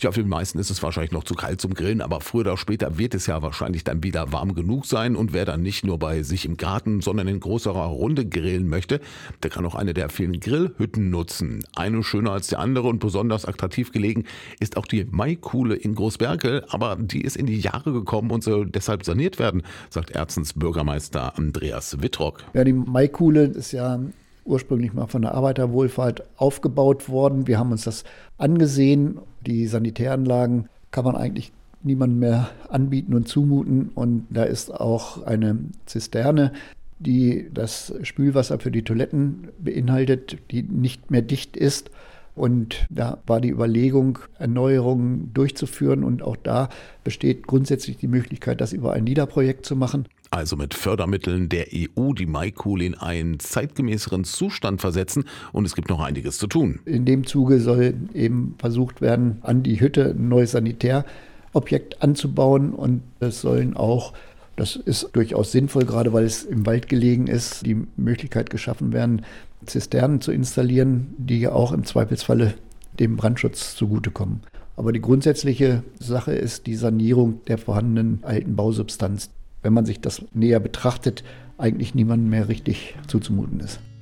Ja, für die meisten ist es wahrscheinlich noch zu kalt zum Grillen, aber früher oder später wird es ja wahrscheinlich dann wieder warm genug sein. Und wer dann nicht nur bei sich im Garten, sondern in größerer Runde grillen möchte, der kann auch eine der vielen Grillhütten nutzen. Eine schöner als die andere und besonders attraktiv gelegen ist auch die Maikuhle in Großberkel, aber die ist in die Jahre gekommen und soll deshalb saniert werden, sagt Erzens Bürgermeister Andreas Wittrock. Ja, die Maikuhle ist ja ursprünglich mal von der Arbeiterwohlfahrt aufgebaut worden. Wir haben uns das angesehen. Die Sanitäranlagen kann man eigentlich niemandem mehr anbieten und zumuten. Und da ist auch eine Zisterne, die das Spülwasser für die Toiletten beinhaltet, die nicht mehr dicht ist. Und da war die Überlegung, Erneuerungen durchzuführen. Und auch da besteht grundsätzlich die Möglichkeit, das über ein LIDA-Projekt zu machen also mit Fördermitteln der EU die Maikuhle in einen zeitgemäßeren Zustand versetzen und es gibt noch einiges zu tun. In dem Zuge soll eben versucht werden, an die Hütte ein neues Sanitärobjekt anzubauen und es sollen auch das ist durchaus sinnvoll, gerade weil es im Wald gelegen ist, die Möglichkeit geschaffen werden, Zisternen zu installieren, die ja auch im Zweifelsfalle dem Brandschutz zugutekommen. Aber die grundsätzliche Sache ist die Sanierung der vorhandenen alten Bausubstanz wenn man sich das näher betrachtet, eigentlich niemandem mehr richtig zuzumuten ist.